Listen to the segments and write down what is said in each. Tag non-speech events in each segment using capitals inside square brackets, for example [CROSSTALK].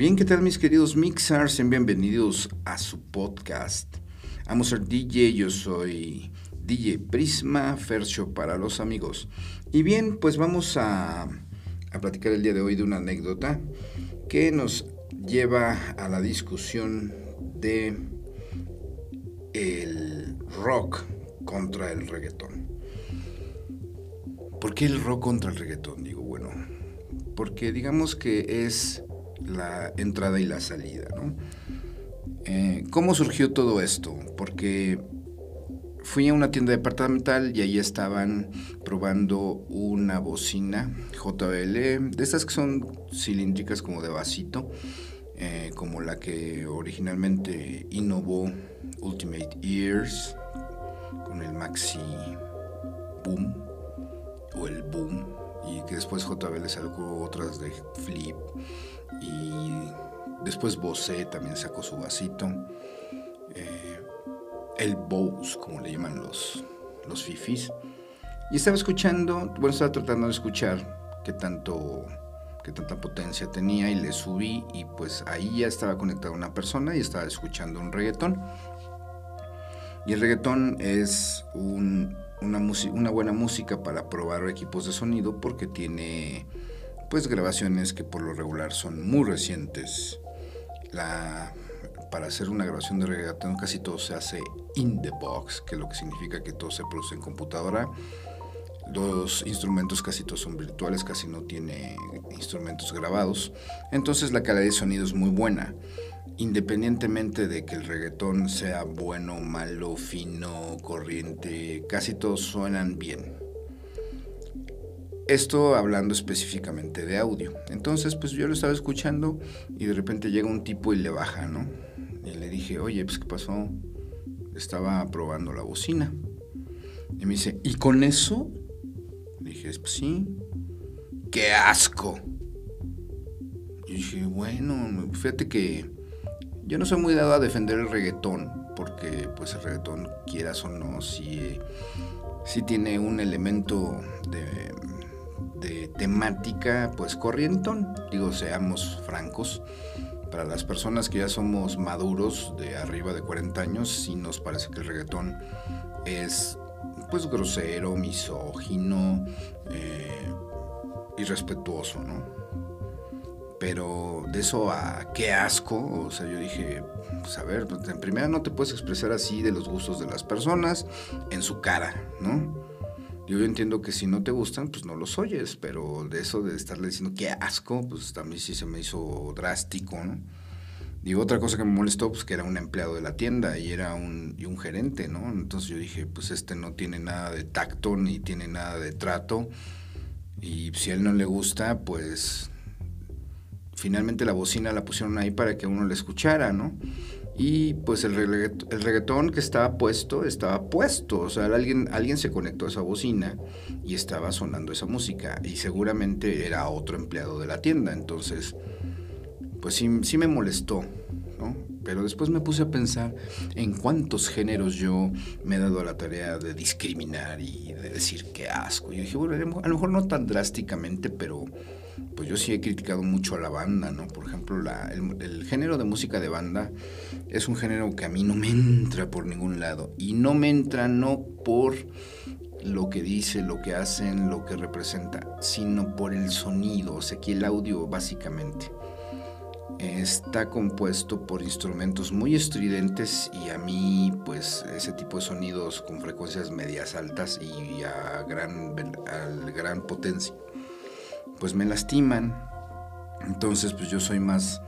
Bien, ¿qué tal mis queridos mixers? Bienvenidos a su podcast. Amo ser DJ, yo soy DJ Prisma, Fercio para los amigos. Y bien, pues vamos a, a platicar el día de hoy de una anécdota que nos lleva a la discusión de el rock contra el reggaetón. ¿Por qué el rock contra el reggaetón? Digo, bueno, porque digamos que es la entrada y la salida, ¿no? Eh, ¿Cómo surgió todo esto? Porque fui a una tienda departamental y ahí estaban probando una bocina JBL, de estas que son cilíndricas como de vasito, eh, como la que originalmente innovó Ultimate Ears con el Maxi Boom o el Boom que después JBL sacó otras de Flip y después Bose también sacó su vasito. Eh, el Bose, como le llaman los, los fifis. Y estaba escuchando, bueno, estaba tratando de escuchar qué tanto qué tanta potencia tenía y le subí y pues ahí ya estaba conectada una persona y estaba escuchando un reggaetón. Y el reggaetón es un, una, buena música para probar equipos de sonido porque tiene pues grabaciones que por lo regular son muy recientes. Para hacer una grabación de reggaetón casi todo se hace in the box, que lo que significa que todo se produce en computadora. Los instrumentos casi todos son virtuales, casi no tiene instrumentos grabados. Entonces la calidad de sonido es muy buena. Independientemente de que el reggaetón sea bueno, malo, fino, corriente, casi todos suenan bien. Esto hablando específicamente de audio. Entonces, pues yo lo estaba escuchando y de repente llega un tipo y le baja, ¿no? Y le dije, oye, pues ¿qué pasó? Estaba probando la bocina. Y me dice, ¿y con eso? Le dije, pues sí. ¡Qué asco! Y dije, bueno, fíjate que yo no soy muy dado a defender el reggaetón, porque pues el reggaetón, quieras o no, sí tiene un elemento de de temática pues corrientón, digo seamos francos, para las personas que ya somos maduros de arriba de 40 años, sí nos parece que el reggaetón es pues grosero, misógino, eh, irrespetuoso, ¿no? Pero de eso a qué asco, o sea, yo dije, pues a ver, pues, en primera no te puedes expresar así de los gustos de las personas en su cara, ¿no? Yo entiendo que si no te gustan, pues no los oyes, pero de eso de estarle diciendo qué asco, pues también sí se me hizo drástico, ¿no? Digo, otra cosa que me molestó, pues que era un empleado de la tienda y era un, y un gerente, ¿no? Entonces yo dije, pues este no tiene nada de tacto ni tiene nada de trato. Y si a él no le gusta, pues finalmente la bocina la pusieron ahí para que uno le escuchara, ¿no? Y pues el reggaetón, que estaba puesto, estaba puesto. O sea, alguien, alguien se conectó a esa bocina y estaba sonando esa música. Y seguramente era otro empleado de la tienda. Entonces, pues sí, sí me molestó, ¿no? Pero después me puse a pensar en cuántos géneros yo me he dado a la tarea de discriminar y de decir qué asco. Yo dije, bueno, a lo mejor no tan drásticamente, pero pues yo sí he criticado mucho a la banda, ¿no? Por ejemplo, el, género de música de banda es un género que a mí no me entra por ningún lado. Y no me entra no por lo que dice, lo que hacen, lo que representa, sino por el sonido, o sea, que el audio básicamente está compuesto por instrumentos muy estridentes y a mí pues ese tipo de sonidos con frecuencias medias altas y a gran, a gran potencia pues me lastiman. Entonces, pues yo soy más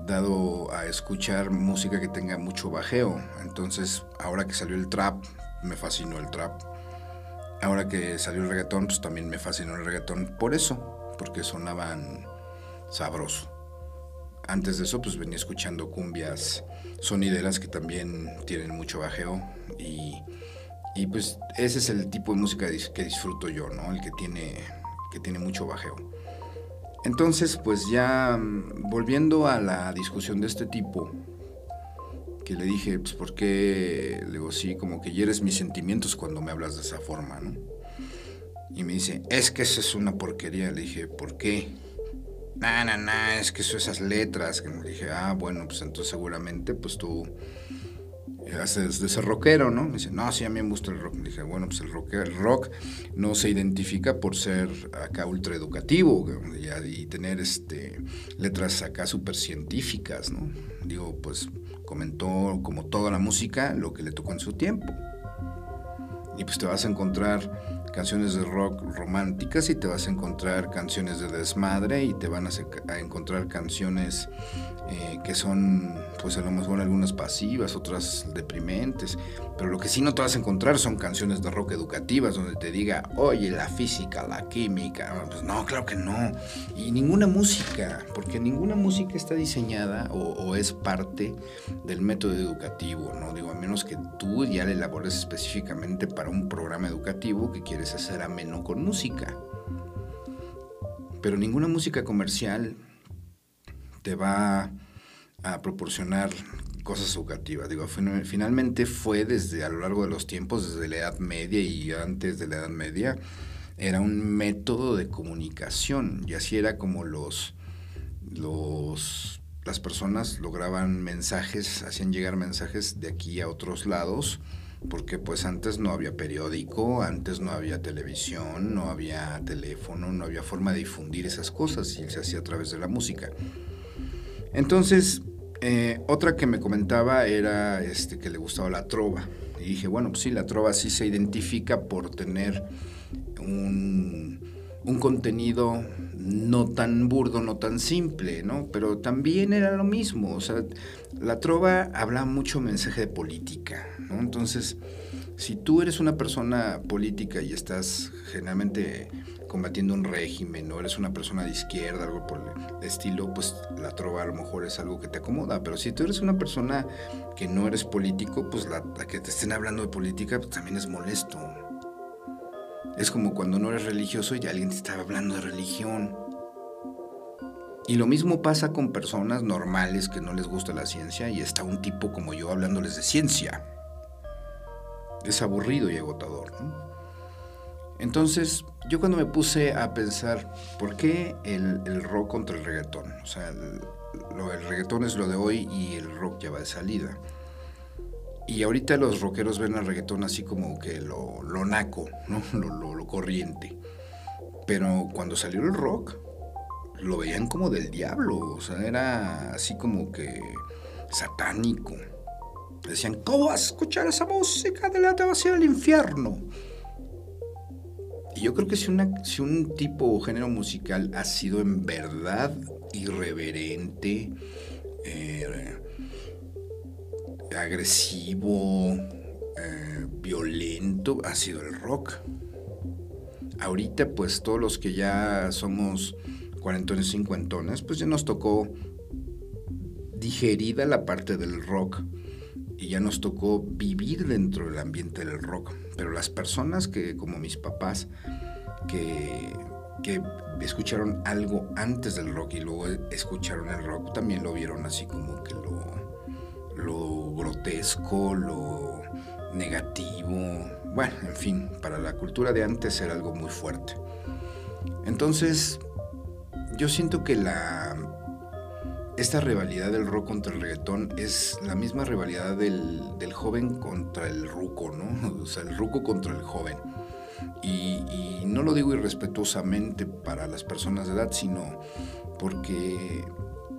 dado a escuchar música que tenga mucho bajeo. Entonces, ahora que salió el trap, me fascinó el trap. Ahora que salió el reggaetón, pues también me fascinó el reggaetón por eso, porque sonaban sabroso. Antes de eso, pues venía escuchando cumbias sonideras que también tienen mucho bajeo y, y pues ese es el tipo de música que disfruto yo, ¿no? El que tiene que tiene mucho bajeo. Entonces, pues ya mm, volviendo a la discusión de este tipo, que le dije, pues, ¿por qué? Le digo, sí, como que hieres mis sentimientos cuando me hablas de esa forma, ¿no? Y me dice, es que esa es una porquería. Le dije, ¿por qué? nah, nah, nah, es que eso, esas letras, que me dije, ah, bueno, pues entonces seguramente, pues tú haces de ser rockero, ¿no? Me dice, no, sí, a mí me gusta el rock. Me dije, bueno, pues el rock, el rock no se identifica por ser acá ultra educativo y, tener este, letras acá súper científicas, ¿no? Digo, pues comentó como toda la música lo que le tocó en su tiempo. Y pues te vas a encontrar canciones de rock románticas y te vas a encontrar canciones de desmadre y te van a, encontrar canciones eh, que son, pues a lo mejor algunas pasivas, otras deprimentes, pero lo que sí no te vas a encontrar son canciones de rock educativas donde te diga, oye, la física, la química, pues no, claro que no, y ninguna música, porque ninguna música está diseñada o, o es parte del método educativo, ¿no? Digo, a menos que tú ya le elabores específicamente para un programa educativo que quieres hacer ameno con música. Pero ninguna música comercial te va a proporcionar cosas educativas. Digo, finalmente fue desde a lo largo de los tiempos, desde la Edad Media y antes de la Edad Media, era un método de comunicación y así era como los, los las personas lograban mensajes, hacían llegar mensajes de aquí a otros lados, porque pues antes no había periódico, antes no había televisión, no había teléfono, no había forma de difundir esas cosas y se hacía a través de la música. Entonces, eh, otra que me comentaba era este, que le gustaba la trova. Y dije, bueno, pues sí, la trova sí se identifica por tener un, un contenido no tan burdo, no tan simple, ¿no? Pero también era lo mismo, o sea, la trova habla mucho mensaje de política, ¿no? Entonces, si tú eres una persona política y estás generalmente combatiendo un régimen o eres una persona de izquierda, algo por el estilo, pues la trova a lo mejor es algo que te acomoda. Pero si tú eres una persona que no eres político, pues la, que te estén hablando de política pues también es molesto. Es como cuando no eres religioso y alguien te está hablando de religión. Y lo mismo pasa con personas normales que no les gusta la ciencia y está un tipo como yo hablándoles de ciencia. Es aburrido y agotador. Entonces, yo cuando me puse a pensar, ¿por qué el, rock contra el reggaetón? O sea, el, reggaetón es lo de hoy y el rock ya va de salida. Y ahorita los rockeros ven al reggaetón así como que lo, lo naco, ¿no? [LAUGHS] Lo, lo, corriente. Pero cuando salió el rock, lo veían como del diablo. O sea, era así como que satánico. Decían, ¿cómo vas a escuchar esa música? De la te vas a ir al infierno. Y yo creo que si, una, si un tipo o género musical ha sido en verdad irreverente, eh, agresivo, eh, violento, ha sido el rock. Ahorita pues todos los que ya somos cuarentones, cincuentones, pues ya nos tocó digerida la parte del rock y ya nos tocó vivir dentro del ambiente del rock. Pero las personas que, como mis papás, que, que escucharon algo antes del rock y luego escucharon el rock, también lo vieron así como que lo, lo grotesco, lo negativo. Bueno, en fin, para la cultura de antes era algo muy fuerte. Entonces, yo siento que la esta rivalidad del rock contra el reggaetón es la misma rivalidad del, joven contra el ruco, ¿no? [LAUGHS] O sea, el ruco contra el joven. Y, no lo digo irrespetuosamente para las personas de edad, sino porque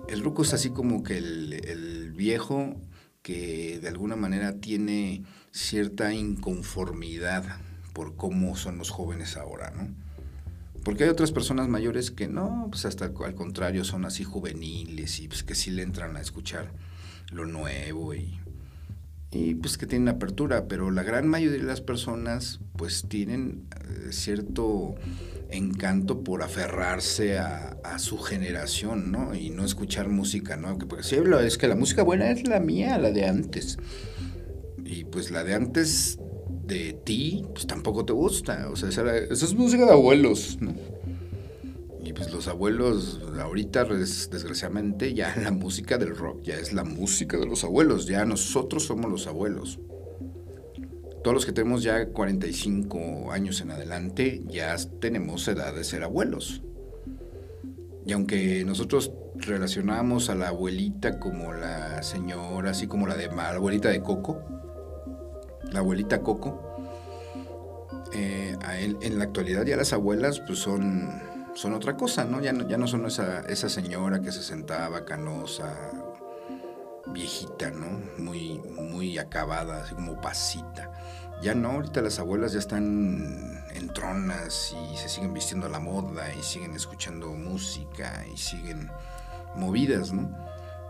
el ruco es así como que el viejo que de alguna manera tiene cierta inconformidad por cómo son los jóvenes ahora, ¿no? Porque hay otras personas mayores que no, pues hasta al contrario, son así juveniles y pues que sí le entran a escuchar lo nuevo y, y pues que tienen apertura, pero la gran mayoría de las personas pues tienen eh, cierto encanto por aferrarse a, su generación, ¿no? Y no escuchar música, ¿no? Porque sí, es que la música buena es la mía, la de antes. Y pues la de antes de ti, pues tampoco te gusta. O sea, esa, es música de abuelos, ¿no? Y pues los abuelos, ahorita desgraciadamente ya [LAUGHS] la música del rock ya es la música de los abuelos, ya nosotros somos los abuelos. Todos los que tenemos ya 45 años en adelante ya tenemos edad de ser abuelos. Y aunque nosotros relacionamos a la abuelita como la señora, así como la de la abuelita de Coco, la abuelita Coco, eh, en la actualidad ya las abuelas pues son, son otra cosa, ¿no? Ya, no, ya no son esa, esa señora que se sentaba canosa, viejita, ¿no? Muy, muy acabada, así como pasita. Ya no, ahorita las abuelas ya están en tronas y se siguen vistiendo a la moda y siguen escuchando música y siguen movidas, ¿no?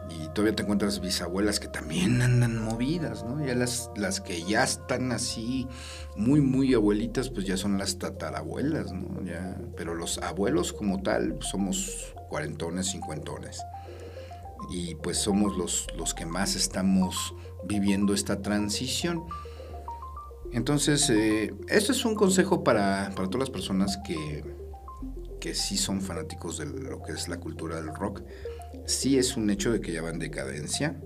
Y todavía te encuentras bisabuelas que también andan movidas, ¿no? Ya las, las que ya están así muy, muy abuelitas, pues ya son las tatarabuelas, ¿no? Ya, pero los abuelos como tal pues somos cuarentones, cincuentones. Y pues somos los, los que más estamos viviendo esta transición. Entonces, eh, esto es un consejo para, para todas las personas que, que sí son fanáticos de lo que es la cultura del rock sí es un hecho de que ya va en decadencia.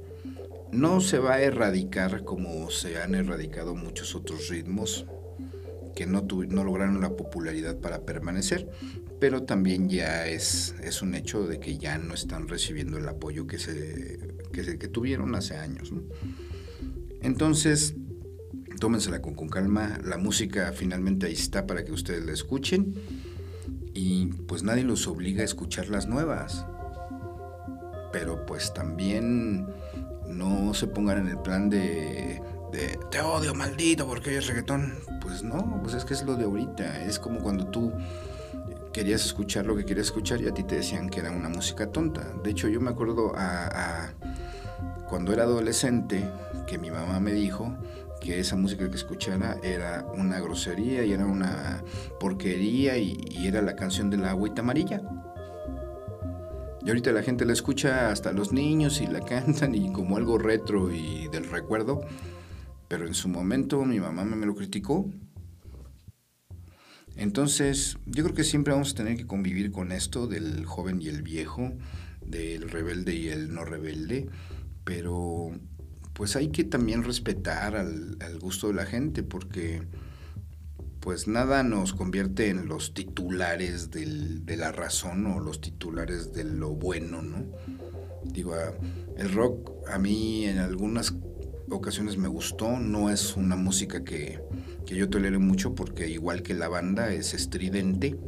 No se va a erradicar como se han erradicado muchos otros ritmos que no, no lograron la popularidad para permanecer, pero también ya es, es un hecho de que ya no están recibiendo el apoyo que, se, que, tuvieron hace años. Entonces, tómensela con, con calma, la música finalmente ahí está para que ustedes la escuchen y pues nadie los obliga a escuchar las nuevas pero pues también no se pongan en el plan de, te odio maldito porque oyes reggaetón. Pues no, pues es que es lo de ahorita. Es como cuando tú querías escuchar lo que querías escuchar y a ti te decían que era una música tonta. De hecho, yo me acuerdo a, cuando era adolescente que mi mamá me dijo que esa música que escuchara era una grosería y era una porquería y era la canción de la agüita amarilla. Y ahorita la gente la escucha hasta los niños y la [LAUGHS] cantan y como algo retro y del recuerdo. Pero en su momento mi mamá me lo criticó. Entonces, yo creo que siempre vamos a tener que convivir con esto del joven y el viejo, del rebelde y el no rebelde, pero pues hay que también respetar al, gusto de la gente porque pues nada nos convierte en los titulares de la razón o los titulares de lo bueno, ¿no? Digo, el rock a mí en algunas ocasiones me gustó, no es una música que, que yo tolere mucho porque igual que la banda es estridente,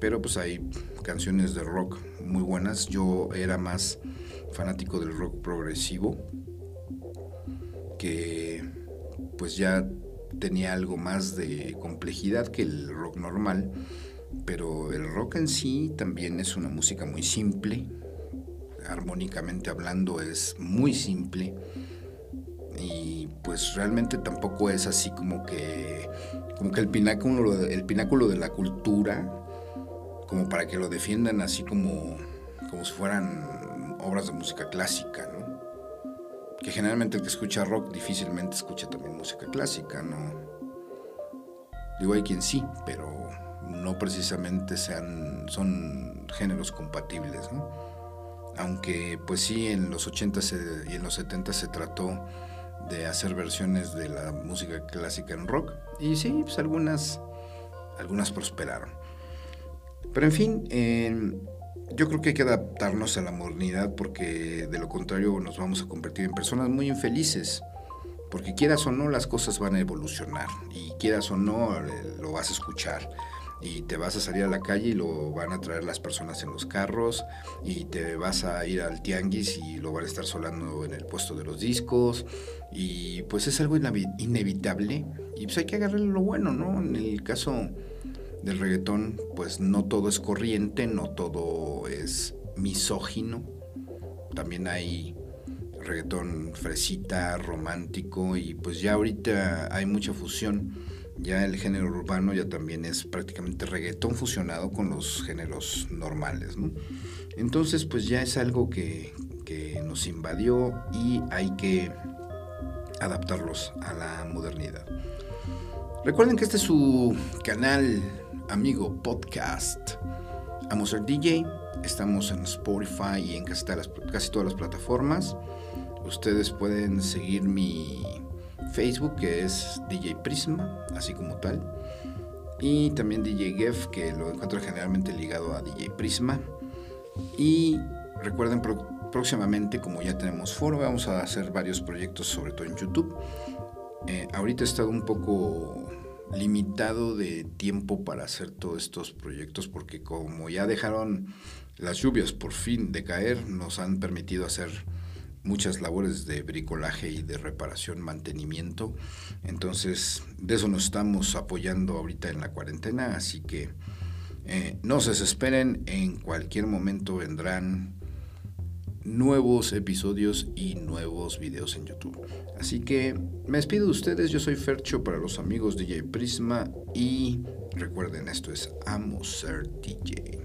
pero pues hay canciones de rock muy buenas, yo era más fanático del rock progresivo, que pues ya tenía algo más de complejidad que el rock normal, pero el rock en sí también es una música muy simple, armónicamente hablando es muy simple y pues realmente tampoco es así como que como que el pináculo el pináculo de la cultura como para que lo defiendan así como como si fueran obras de música clásica, ¿no? Que generalmente el que escucha rock difícilmente escucha también música clásica, ¿no? Digo, hay quien sí, pero no precisamente sean, son géneros compatibles, ¿no? Aunque pues sí, en los 80 y en los 70 se trató de hacer versiones de la música clásica en rock, y sí, pues algunas, algunas prosperaron. Pero en fin, yo creo que hay que adaptarnos a la modernidad porque de lo contrario nos vamos a convertir en personas muy infelices. Porque quieras o no, las cosas van a evolucionar. Y quieras o no, eh, lo vas a escuchar. Y te vas a salir a la calle y lo van a traer las personas en los carros. Y te vas a ir al tianguis y lo van a estar solando en el puesto de los discos. Y pues es algo inevitable. Y pues hay que agarrarle lo bueno, ¿no? En el caso del reggaetón, pues no todo es corriente, no todo es misógino. También hay reggaetón fresita, romántico y pues ya ahorita hay mucha fusión. Ya el género urbano ya también es prácticamente reggaetón fusionado con los géneros normales, Entonces pues ya es algo que, que nos invadió y hay que adaptarlos a la modernidad. Recuerden que este es su canal amigo podcast. Amo ser DJ. Estamos en Spotify y en casi todas, las, plataformas. Ustedes pueden seguir mi Facebook, que es DJ Prisma, así como tal. Y también DJ Gef, que lo encuentro generalmente ligado a DJ Prisma. Y recuerden próximamente, como ya tenemos foro, vamos a hacer varios proyectos, sobre todo en YouTube. Eh, ahorita he estado un poco limitado de tiempo para hacer todos estos proyectos porque como ya dejaron las lluvias por fin de caer, nos han permitido hacer muchas labores de bricolaje y de reparación, mantenimiento. Entonces, de eso nos estamos apoyando ahorita en la cuarentena, así que eh, no se desesperen, en cualquier momento vendrán nuevos episodios y nuevos videos en YouTube. Así que me despido de ustedes, yo soy Fercho para los amigos DJ Prisma y recuerden esto es Amo Ser DJ.